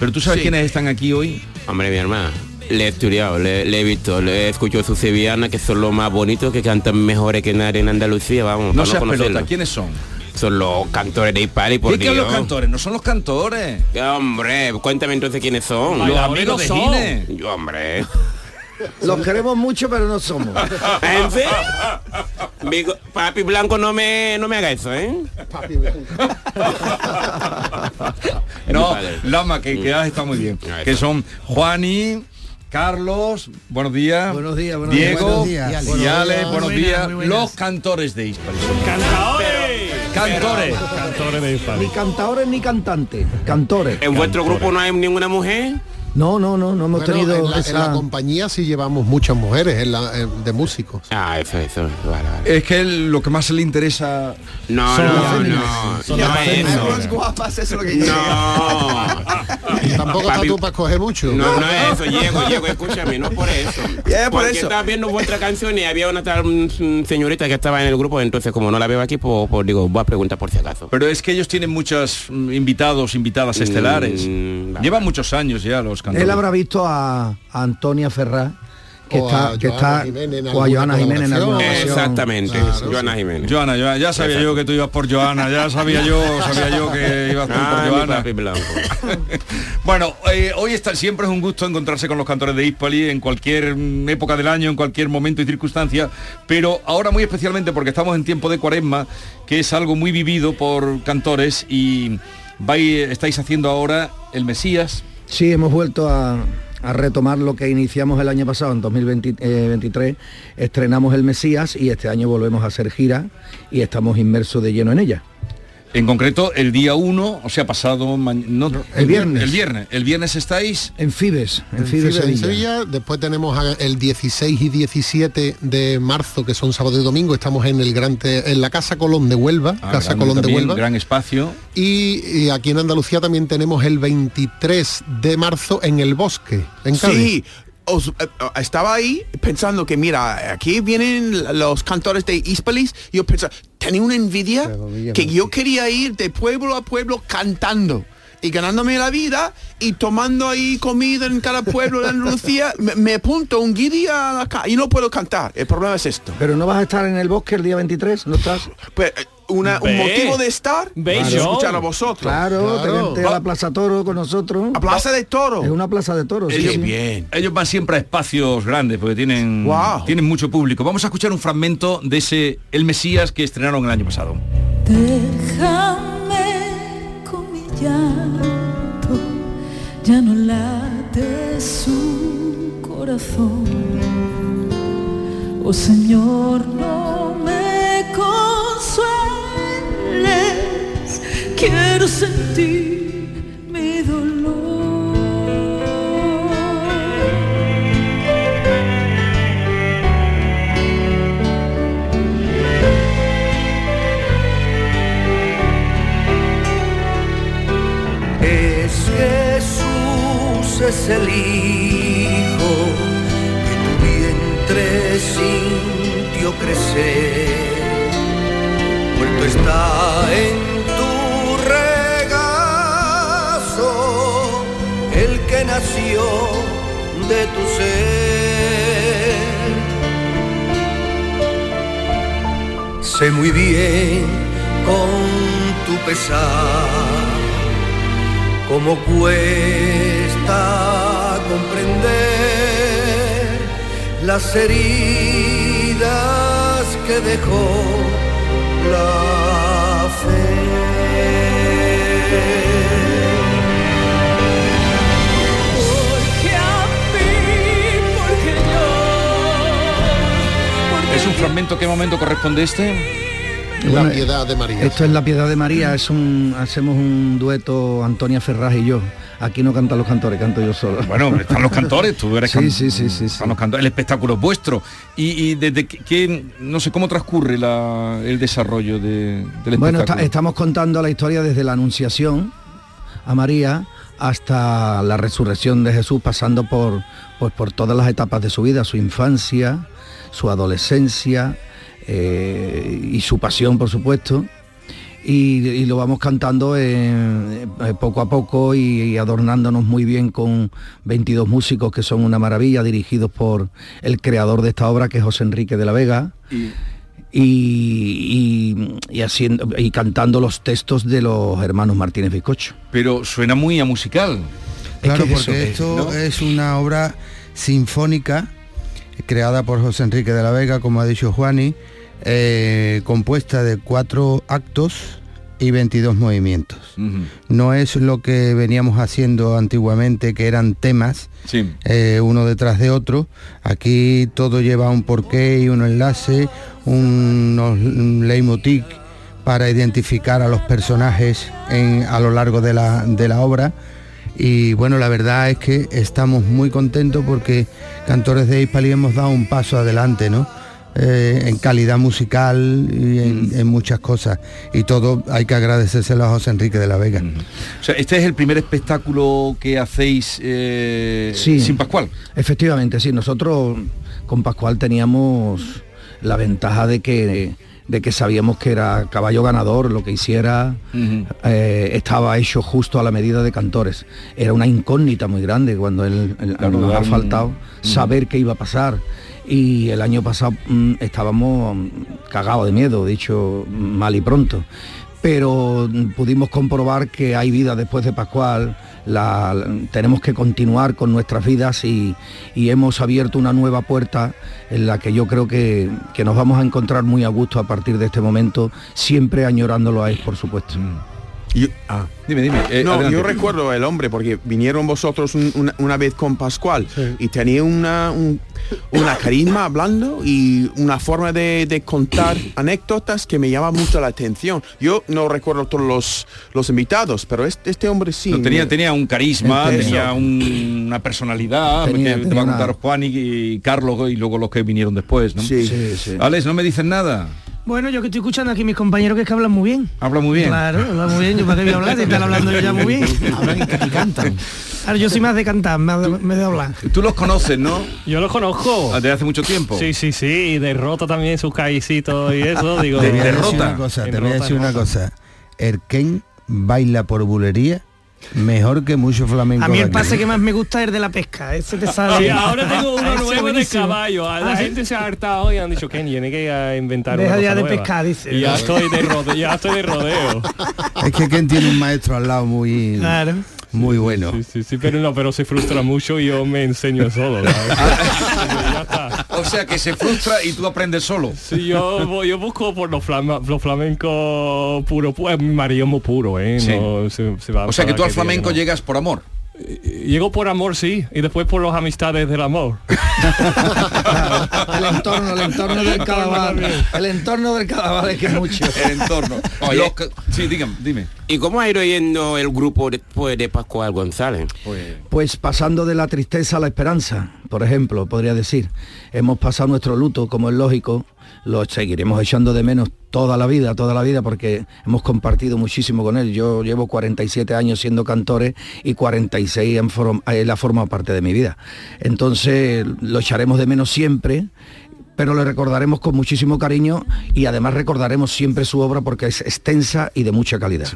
Pero tú sabes Sí. quiénes están aquí hoy. Hombre, mi hermana. Le he estudiado, le, le he visto, le he escuchado sus sevillanas que son los más bonitos, que cantan mejores que nadie en Andalucía, vamos. No seas conocerlos. pelota, ¿quiénes son? Son los cantores de Hispari, por ¿Qué Dios. los cantores? No son los cantores. Hombre, cuéntame entonces quiénes son. Los amigos de Gine. Yo, hombre. Los queremos mucho, pero no somos. ¿En serio? Papi Blanco no me, no me haga eso, ¿eh? No, Lama, que, que estado muy bien. Que son Juani, Carlos, buenos días. Buenos días, buenos días. Diego, Buenos días. y Buenos Ale, días. buenos Muy días. buenas. Los cantores de Hispari. ¡Cantores! Cantores. Cantores de Hispani. Ni cantadores ni cantantes. Cantores. ¿En vuestro grupo no hay ninguna mujer? No, no, no, no hemos Bueno, tenido en la, en esa... la compañía sí llevamos muchas mujeres en la- en- de músicos. Ah, eso, eso, vale, vale. Es que él, lo que más le interesa No, son no, las no, no, Son no las. Más guapas, eso es lo que No. Tampoco tú para escoger mucho. No, no es eso, Diego, Diego, escúchame, no por eso. Ya, por Porque eso. estaba viendo vuestra canción y había una tal mm, señorita que estaba en el grupo, entonces como no la veo aquí, pues, pues digo, voy a preguntar por si acaso. Pero es que ellos tienen muchos mm, invitados, invitadas estelares. Mm, Llevan muchos años ya los cantores. Él habrá visto a, a Antonia Ferrá, que O está, a que Joana está Jiménez o a Joana Jiménez en alguna colaboración. ocasión. Exactamente, Claro, Joana. Jiménez. Joana, ya, ya sabía yo que tú ibas por Joana, ya sabía yo, sabía yo que ibas tú Ah, por mi Joana. Bueno, eh, hoy está, siempre es un gusto encontrarse con los cantores de Hispali en cualquier época del año, en cualquier momento y circunstancia, pero ahora muy especialmente porque estamos en tiempo de cuaresma, que es algo muy vivido por cantores y vais, estáis haciendo ahora el Mesías. Sí, hemos vuelto a, a retomar lo que iniciamos el año pasado, en 2023. Estrenamos El Mesías y este año volvemos a hacer gira y estamos inmersos de lleno en ella. En concreto, el día 1, o sea, pasado no, El viernes. El viernes. El viernes estáis En Fibes, en, En Fibes, Fibes, en Sevilla. Sevilla. Después tenemos el 16 y 17 de marzo, que son sábado y domingo. Estamos en el gran te- en la Casa Colón de Huelva, Ah, Casa Colón de Huelva. gran espacio. Y, y aquí en Andalucía también tenemos el 23 de marzo en el Bosque, en Cádiz. Sí, os- eh, eh, estaba ahí pensando que mira, aquí vienen los cantores de Hispalis y yo pensaba, tenía una envidia que yo quería ir de pueblo a pueblo cantando y ganándome la vida y tomando ahí comida en cada pueblo de Andalucía, me, me apunto un guiri a la ca- y no puedo cantar. El problema es esto. Pero no vas a estar en el bosque el día 23, ¿no estás? Pues, eh, una- un motivo de estar Ve, es John. escuchar a vosotros. Claro, Claro. tenerte a la Plaza Toro con nosotros. A Plaza de Toro. Es una plaza de toros. Ellos, sí. bien. ellos van siempre a espacios grandes porque tienen, Guau. tienen mucho público. Vamos a escuchar un fragmento de ese El Mesías que estrenaron el año pasado. Llanto, ya no late su corazón. Oh Señor, no me consueles, quiero sentir las heridas que dejó la fe. Porque a mí, porque yo, Es un fragmento, ¿qué momento corresponde este? La Bueno, piedad de María. Esto es La Piedad de María, es un, hacemos un dueto Antonia Ferraz y yo. Aquí no cantan los cantores, canto yo solo. Bueno, están los cantores, tú eres Sí, can- sí, sí, sí, están los cantores, el espectáculo es vuestro. Y, y desde que, que- no sé cómo transcurre la- el desarrollo de- del Bueno, está- espectáculo. estamos contando la historia desde la Anunciación a María hasta la resurrección de Jesús, pasando por, pues, por todas las etapas de su vida, su infancia, su adolescencia eh, y su pasión, por supuesto. Y, y lo vamos cantando eh, eh, poco a poco y, y adornándonos muy bien con 22 músicos que son una maravilla, dirigidos por el creador de esta obra, que es José Enrique de la Vega Y- y, y- y haciendo y cantando los textos de los hermanos Martínez Bizcocho. pero suena muy a musical. Claro, que porque eso, esto ¿no? es una obra sinfónica creada por José Enrique de la Vega, como ha dicho Juani, eh, compuesta de cuatro actos y 22 movimientos. No es lo que veníamos haciendo antiguamente, que eran temas, Sí. eh, uno detrás de otro. Aquí todo lleva un porqué y un enlace, unos leitmotiv para identificar a los personajes en- a lo largo de la, de la obra Y bueno, la verdad es que estamos muy contentos porque Cantores de Hispali hemos dado un paso adelante, ¿no? Eh, en calidad musical y en, en muchas cosas. Y todo hay que agradecérselo a José Enrique de la Vega. O sea, este es el primer espectáculo que hacéis eh, sin Pascual. Efectivamente, sí. Nosotros con Pascual teníamos la ventaja de que de que sabíamos que era caballo ganador, lo que hiciera eh, estaba hecho justo a la medida de cantores. Era una incógnita muy grande cuando él, él- Claro, nos ha faltado saber qué iba a pasar. Y el año pasado mm, estábamos mm, cagados de miedo, dicho mal y pronto. Pero mm, pudimos comprobar que hay vida después de Pascual, tenemos que continuar con nuestras vidas y, y hemos abierto una nueva puerta en la que yo creo que, que nos vamos a encontrar muy a gusto a partir de este momento, siempre añorándolo a él, por supuesto. Ah. Dime, dime. eh, no, adelante. yo recuerdo el hombre porque vinieron vosotros un- una, una vez con Pascual y tenía una, un- una carisma hablando y una forma de, de contar anécdotas que me llama mucho la atención. Yo no recuerdo todos los, los invitados, pero este, este hombre sí. No, tenía, me- tenía un carisma, tenía un- una personalidad, Tenía- que te va a contar Juan y, y Carlos y luego los que vinieron después, ¿no? Sí. Sí, sí. Alex, no me dicen nada. Bueno, yo que estoy escuchando aquí mis compañeros que es que hablan muy bien. Habla muy bien. Claro, hablan muy bien. Yo para qué voy a hablar, si están hablando yo ya muy bien. Hablan y cantan. Claro, yo soy más de cantar, más de, más de hablar. Tú los conoces, ¿no? Yo los conozco. Desde hace mucho tiempo. Sí, sí, sí, y derrota también sus callecitos y eso, digo. Te voy a decir una cosa, te voy a decir una cosa. El Ken baila por bulería mejor que mucho flamenco. A mí el pase que más me gusta es el de la pesca. Ese te sale. Sí, ahora tengo uno nuevo de caballo. La Ah, ¿sí? gente se ha hartado y han dicho que tiene que inventar Deja una ya cosa de nueva". pescar, dice. Y ya estoy de rodeo, ya estoy de rodeo. Es que Ken tiene un maestro al lado muy, Claro. muy bueno. Sí, sí, sí, pero no, pero se frustra mucho y yo me enseño solo. O sea que se frustra y tú aprendes solo. Sí, yo, voy- yo busco por los, flama- los flamencos puro, pu- mi marido es muy puro, ¿eh? Sí. No se- se va O sea que tú al flamenco no. llegas por amor. Llego por amor, sí, y después por las amistades del amor. El entorno, el entorno del carnaval. El entorno del carnaval es que es mucho. El entorno. Oye. Los que- sí, dígame, dime. ¿Y cómo ha ido yendo el grupo después de Pascual González? Pues pasando de la tristeza a la esperanza, por ejemplo, podría decir. Hemos pasado nuestro luto, como es lógico, lo seguiremos echando de menos toda la vida, toda la vida, porque hemos compartido muchísimo con él. Yo llevo 47 años siendo cantores y 46 han form- él ha formado parte de mi vida. Entonces lo echaremos de menos siempre, pero le recordaremos con muchísimo cariño y además recordaremos siempre su obra porque es extensa y de mucha calidad.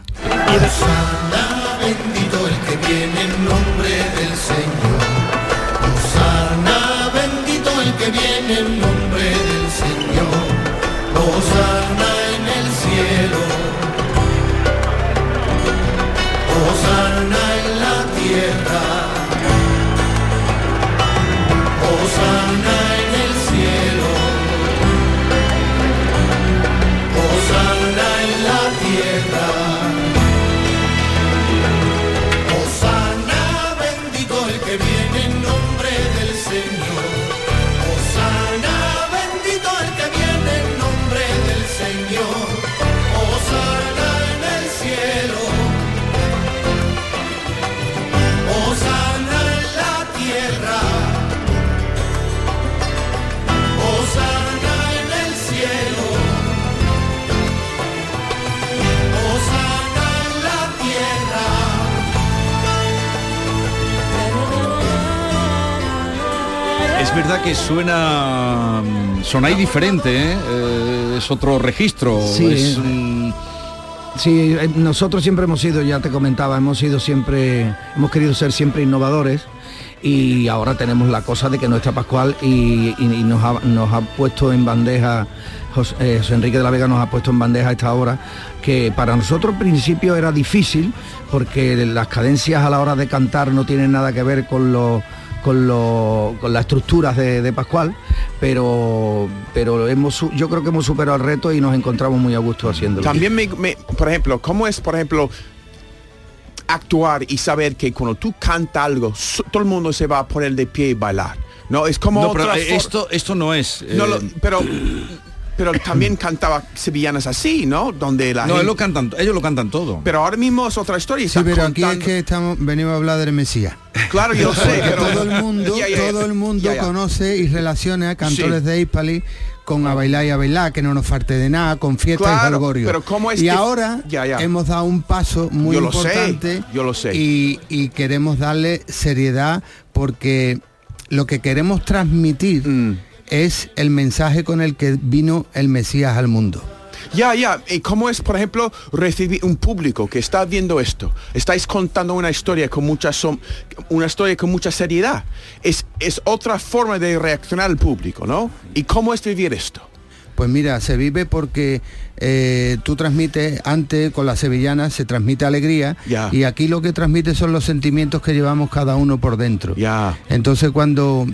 Verdad que suena mm, sonáis diferente, ¿eh? Eh, es otro registro. Sí. es, Sí, eh, nosotros siempre hemos sido, ya te comentaba, hemos sido siempre, hemos querido ser siempre innovadores y ahora tenemos la cosa de que nuestra Pascual y, y- y nos, ha, nos ha puesto en bandeja, José, eh, José Enrique de la Vega nos ha puesto en bandeja esta obra, que para nosotros al principio era difícil porque las cadencias a la hora de cantar no tienen nada que ver con los con, lo- con las estructuras de, de Pascual, pero pero hemos yo creo que hemos superado el reto y nos encontramos muy a gusto haciéndolo. También me, me- por ejemplo, ¿cómo es, por ejemplo, actuar y saber que cuando tú cantas algo, todo el mundo se va a poner de pie y bailar? No, es como no, pero, otra eh, esto, esto no es. No, eh, lo- pero pero también cantaba sevillanas así, ¿no? Donde la No, gente- lo cantan, ellos lo cantan todo. Pero ahora mismo es otra historia. y Sí, pero aquí es que estamos, venimos a hablar del Mesías. Claro, yo sé, pero- todo el mundo, Ya, ya, ya. todo el mundo Ya, ya. conoce y relaciona a cantores Sí. de Hispali con a bailar y a bailar, que no nos falte de nada, con fiestas y Claro, jolgorio. pero ¿cómo es y que- ahora Ya, ya. hemos dado un paso muy Yo lo sé, importante yo lo sé. Y, y queremos darle seriedad porque lo que queremos transmitir Mm. Es el mensaje con el que vino el Mesías al mundo. Ya, ya. ¿Y cómo es, por ejemplo, recibir un público que está viendo esto? Estáis contando una historia con mucha una historia con mucha seriedad. Es, es otra forma de reaccionar al público, ¿no? ¿Y cómo es vivir esto? Pues mira, se vive porque eh, tú transmites, antes con las sevillanas se transmite alegría y aquí lo que transmite son los sentimientos que llevamos cada uno por dentro. Entonces cuando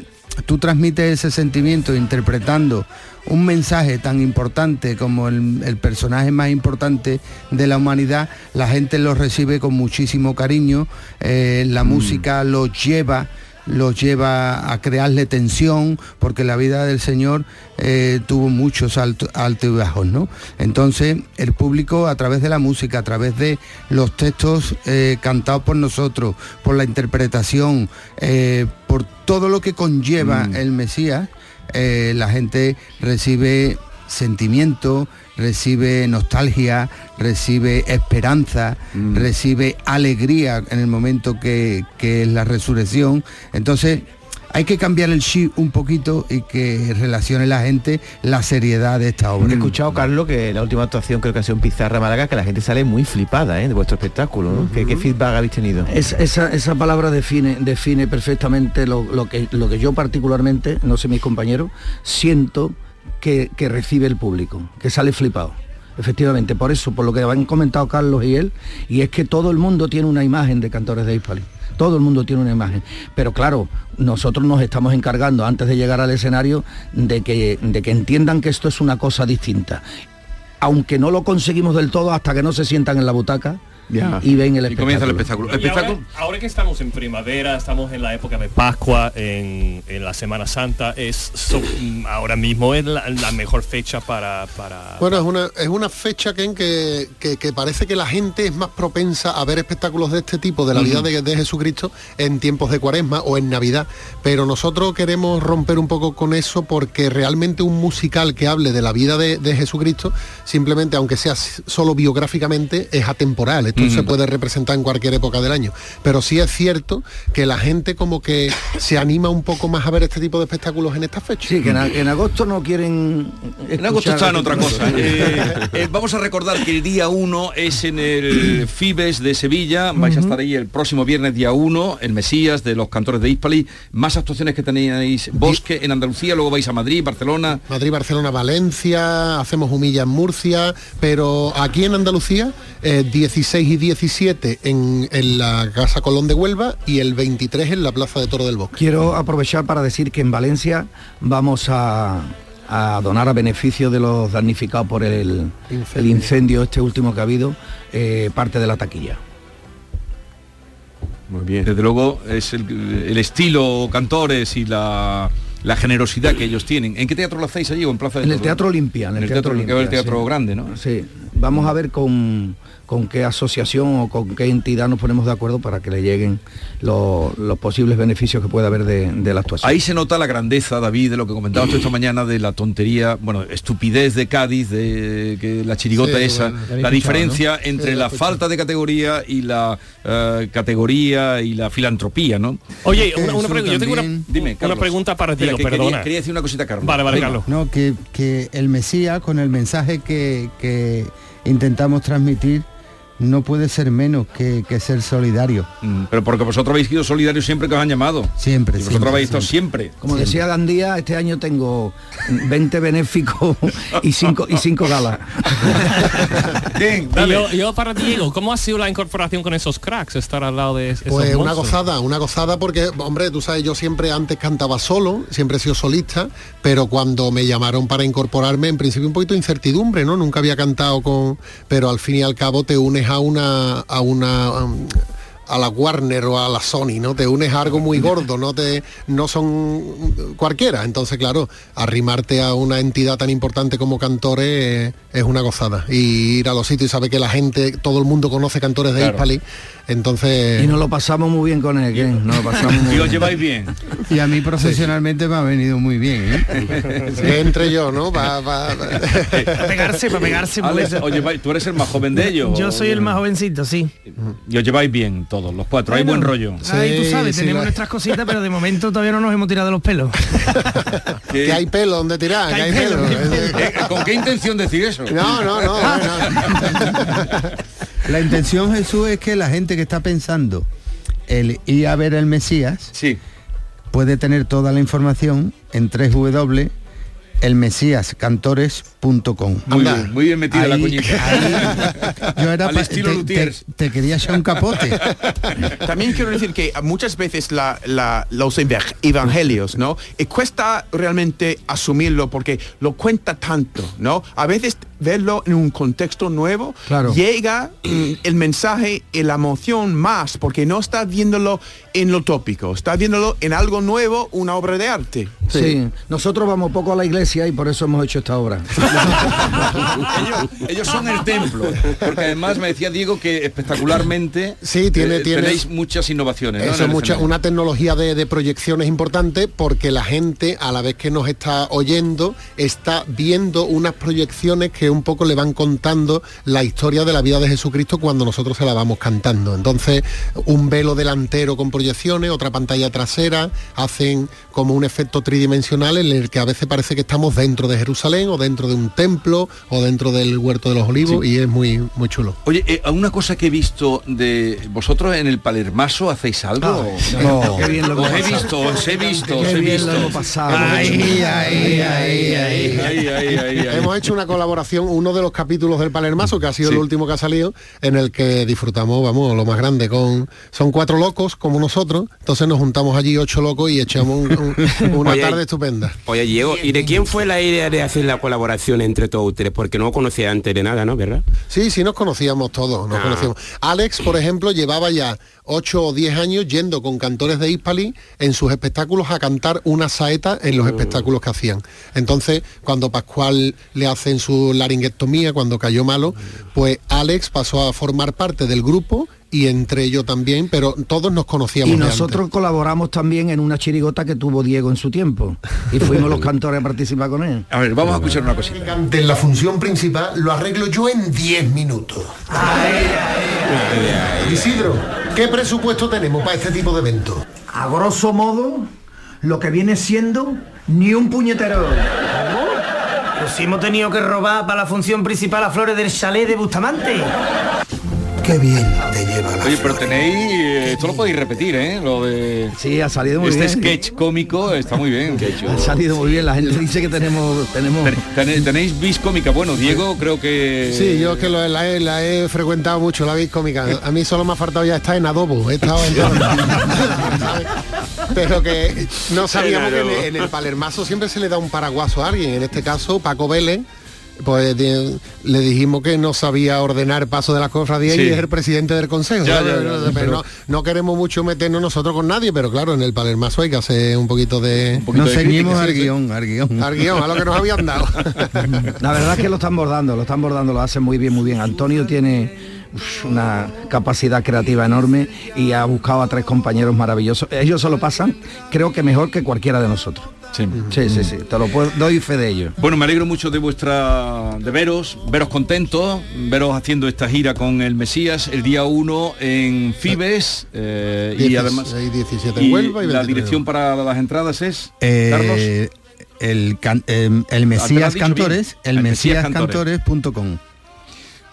tú transmites ese sentimiento interpretando un mensaje tan importante como el, el personaje más importante de la humanidad, la gente lo recibe con muchísimo cariño, eh, la música los lleva los lleva a crearle tensión, porque la vida del Señor eh, tuvo muchos alto- altos y bajos, ¿no? Entonces, el público a través de la música, a través de los textos eh, cantados por nosotros, por la interpretación, eh, por todo lo que conlleva el Mesías, la gente recibe sentimiento, recibe nostalgia, recibe esperanza, recibe alegría en el momento que, que es la resurrección. Entonces, hay que cambiar el chip un poquito y que relacione la gente la seriedad de esta obra. He escuchado, Carlos, que la última actuación creo que ha sido en Pizarra Málaga, que la gente sale muy flipada ¿eh? de vuestro espectáculo. ¿no? ¿Qué, qué feedback habéis tenido? Es- esa, esa palabra define, define perfectamente lo, lo que, lo que yo particularmente, no sé mis compañeros, siento que, recibe el público, que sale flipado. Efectivamente, por eso, por lo que han comentado Carlos y él, y es que todo el mundo tiene una imagen de cantores de Hispali. Todo el mundo tiene una imagen. Pero claro, nosotros nos estamos encargando, antes de llegar al escenario, de que, de que entiendan que esto es una cosa distinta. Aunque no lo conseguimos del todo hasta que no se sientan en la butaca y ven el espectáculo. Y ahora, ahora que estamos en primavera, estamos en la época de Pascua, en, en la Semana Santa, es so- mm, ahora mismo es la, la mejor fecha para, para Bueno, es una, es una fecha Ken, que, que, que parece que la gente es más propensa a ver espectáculos de este tipo, de la vida de, de Jesucristo, en tiempos de cuaresma o en Navidad. Pero nosotros queremos romper un poco con eso porque realmente un musical que hable de la vida de, de Jesucristo, simplemente, aunque sea solo biográficamente, es atemporal. Esto se puede representar en cualquier época del año. Pero sí es cierto que la gente como que se anima un poco más a ver este tipo de espectáculos en estas fechas. Sí, que en, agosto no quieren... En agosto está en otra cosa. Eh, eh, vamos a recordar que el día 1 es en el Fibes de Sevilla. Vais a estar ahí el próximo viernes día 1, el Mesías de los cantores de Hispali. Más actuaciones que tenéis Bosque en Andalucía, luego vais a Madrid, Barcelona. Madrid, Barcelona, Valencia, hacemos humilla en Murcia, pero aquí en Andalucía, eh, 16 y 17 en, en la Casa Colón de Huelva y el 23 en la Plaza de Toro del Bosque. Quiero aprovechar para decir que en Valencia vamos a, a donar a beneficio de los damnificados por el el incendio, este último que ha habido, eh, parte de la taquilla. Muy bien. Desde luego es el, el estilo cantores y la, la generosidad que ellos tienen. ¿En qué teatro lo hacéis allí o en Plaza de En el? Teatro Olimpia. En el, Teatro, que es el teatro sí. grande, ¿no? Sí. Vamos a ver con, con qué asociación o con qué entidad nos ponemos de acuerdo para que le lleguen lo- los posibles beneficios que pueda haber de, de la actuación. Ahí se nota la grandeza, David, de lo que comentabas tú esta mañana, de la tontería, bueno, estupidez de Cádiz, de que la chirigota Sí, esa, bueno, la escuchado, diferencia ¿no? entre Sí, la falta de categoría y la eh, categoría y la filantropía, ¿no? Oye, una, una pregunta, yo tengo una, Dime, una pregunta para ti, quería- perdona. Quería, decir una cosita, Carlos. Vale, vale. Carlos. No, que, que el Mesías, con el mensaje que, que intentamos transmitir, no puede ser menos que, que ser solidario. Mm, Pero porque vosotros habéis sido solidarios siempre que os han llamado. Siempre. Y vosotros siempre, habéis estado siempre. Como decía Gandía, este año tengo 20 benéficos y 5 y cinco galas. Bien, Y yo, yo para Diego, ¿cómo ha sido la incorporación con esos cracks, estar al lado de esos Pues una gozada, una gozada porque, hombre, tú sabes, yo siempre antes cantaba solo, siempre he sido solista, pero cuando me llamaron para incorporarme, en principio un poquito de incertidumbre, ¿no? Nunca había cantado con... Pero al fin y al cabo te unes a una... A una um, a la Warner o a la Sony, ¿no? Te unes a algo muy gordo, no te no son cualquiera. Entonces, claro, arrimarte a una entidad tan importante como Cantores eh, es una gozada. Y ir a los sitios y saber que la gente, todo el mundo conoce Cantores de Claro. Hispali. Entonces. Y nos lo pasamos muy bien con él, Ken, nos lo pasamos muy Y os bien. lleváis bien. Y a mí profesionalmente me ha venido muy bien. ¿eh? Entre yo, ¿no? Va- va- va- Para pegarse, para pegarse. Alex, pues. os lleváis- tú eres el más joven de ellos. Yo soy el más jovencito, sí. Y os lleváis bien todos, los cuatro. Hay buen rollo. Ahí tú sabes, sí, tenemos la- nuestras cositas, pero de momento todavía no nos hemos tirado los pelos. que hay pelo donde tirar, que hay pelo. Eh, ¿Con qué intención decir eso? No, no, no. La intención, Jesús, es que la gente que está pensando el ir a ver el Mesías sí. puede tener toda la información en 3W elmesíascantores.com. Muy bien, muy bien metida la Ahí- cuñita. Yo era Al estilo te, te- te quería echar un capote. También quiero decir que muchas veces la- la- los ev- evangelios, ¿no? Y cuesta realmente asumirlo porque lo cuenta tanto, ¿no? A veces verlo en un contexto nuevo Claro. llega mm, el mensaje y la emoción más porque no está viéndolo en lo tópico, está viéndolo en algo nuevo, una obra de arte. Sí. nosotros vamos poco a la iglesia y por eso hemos hecho esta obra. Ellos, ellos son el templo. Porque además me decía Diego que espectacularmente Sí, tiene- eh, tiene- tenéis muchas innovaciones. ¿no? Eso mucha, una tecnología de, de proyección es importante porque la gente a la vez que nos está oyendo está viendo unas proyecciones que un poco le van contando la historia de la vida de Jesucristo cuando nosotros se la vamos cantando. Entonces, un velo delantero con proyecciones, otra pantalla trasera, hacen como un efecto tridimensional en el que a veces parece que estamos dentro de Jerusalén o dentro de un templo o dentro del huerto de los olivos y es muy, muy chulo. Oye, eh, una cosa que he visto de vosotros en el Palermaso hacéis algo. no, qué bien lo os hemos he visto, os he visto, os he visto. hemos hecho una colaboración, uno de los capítulos del Palermaso, que ha sido Sí. el último que ha salido, en el que disfrutamos, vamos, lo más grande, con son cuatro locos como nosotros, entonces nos juntamos allí ocho locos y echamos un- un- una Oye, tarde estupenda. Oye, Diego, ¿y de quién fue la idea de hacer la colaboración entre todos ustedes? Porque no conocía antes de nada, ¿no? ¿Verdad? Sí, sí nos conocíamos todos, nos Ah. conocíamos. Alex, por ejemplo, llevaba ya 8 o 10 años yendo con cantores de Hispali en sus espectáculos a cantar una saeta en los Oh. espectáculos que hacían. Entonces, cuando Pascual le hacen su laringuectomía, cuando cayó malo, pues Alex pasó a formar parte del grupo y entre ellos también, pero todos nos conocíamos. Y de nosotros colaboramos también en una chirigota que tuvo Diego en su tiempo. Y fuimos los cantores a participar con él. A ver, vamos a escuchar una cosita. antes. La función principal lo arreglo yo en 10 minutos. Isidro, ¿qué presupuesto tenemos para este tipo de eventos? A grosso modo, lo que viene siendo ni un puñetero. Pues si hemos tenido que robar para la función principal a flores del chalet de Bustamante. Qué bien te lleva la Oye, pero tenéis, eh, esto lo podéis repetir, ¿eh? Lo de... Sí, ha salido muy este bien. sketch cómico está muy bien. Ha salido muy bien, la gente dice que tenemos... tenemos... Ten- Tenéis bis cómica. Bueno, Diego creo que... Sí, yo es que lo- la, he, la he frecuentado mucho, la vis cómica. A mí solo me ha faltado ya estar en adobo. He estado en. Pero que no sabíamos que en el, en el Palermaso siempre se le da un paraguaso a alguien. En este caso, Paco Vélez. Pues de- le dijimos que no sabía ordenar paso de las cofradías Sí. y es el presidente del consejo. Ya, ¿sabes? ya, ya, Pero ya, pero- no, no queremos mucho meternos nosotros con nadie, pero claro, en el Palermaso hay que hacer un poquito de... Nos ceñimos Sí, al sí. guion, al guion. Al guion, a lo que nos habían dado. La verdad es que lo están bordando, lo están bordando, lo hacen muy bien, muy bien. Antonio tiene una capacidad creativa enorme y ha buscado a tres compañeros maravillosos. Ellos se lo pasan, creo que mejor que cualquiera de nosotros. Sí. Sí, sí, sí, te lo puedo, doy fe de ello. Bueno, me alegro mucho de vuestra de veros, veros contentos, veros haciendo esta gira con el Mesías el día 1 en Fibes eh, y 16, además hay 17 en y Huelva y la 23 dirección para las entradas es Eh, Carlos. el, can- em, el ¿te lo Mesías Cantores, bien? el El Mesías Mesíascantores.com.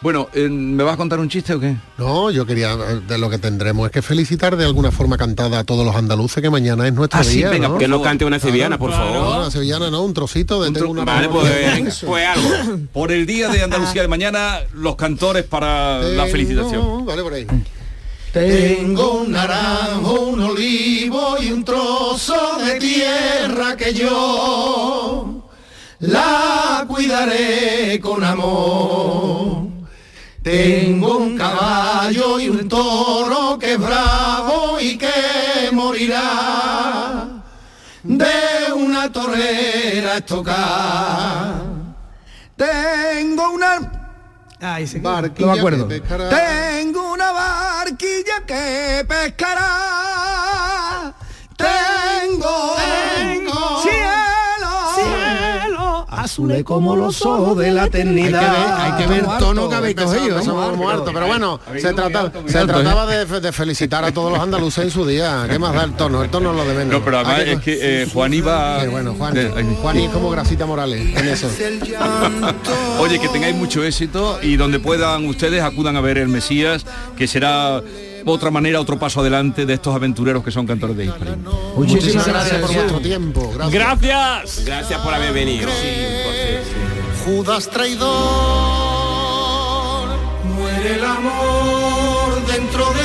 Bueno, eh, ¿me vas a contar un chiste o qué? No, yo quería, de lo que tendremos es que felicitar de alguna forma cantada a todos los andaluces que mañana es nuestro Ah, sí, día. venga, ¿no? que no cante una sevillana, por favor. No, una sevillana no, un trocito de una Vale, pues, pues algo. Por el día de Andalucía de mañana, los cantores para la felicitación. Vale, por ahí. Tengo un naranjo, un olivo y un trozo de tierra que yo la cuidaré con amor. Tengo un caballo y un toro que es bravo morirá de una torera estocada. Tengo una acuerdo. Tengo una barquilla que pescará. Cielo, azul como los ojos de la eternidad. Hay que ver, hay que ver tono que habéis cogido. Somos muertos, pero bueno, se, trata- se trataba de, de felicitar a todos los andaluces en su día. ¿Qué más da el tono? El tono es lo de menos. No, pero además es que eh, Juan iba... Qué bueno, Juan. Juan es como Grasita Morales en eso. Oye, que tengáis mucho éxito y donde puedan ustedes acudan a ver el Mesías, que será otra manera, otro paso adelante de estos aventureros que son cantores de Hispania. Muchísimas gracias por vuestro tiempo. Gracias. Gracias. Gracias por haber venido. Judas traidor, muere el amor dentro de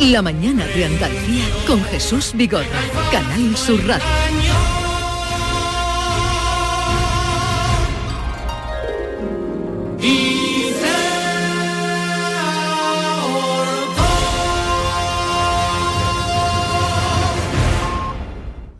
La Mañana de Andalucía con Jesús Vigorra, Canal Sur Radio.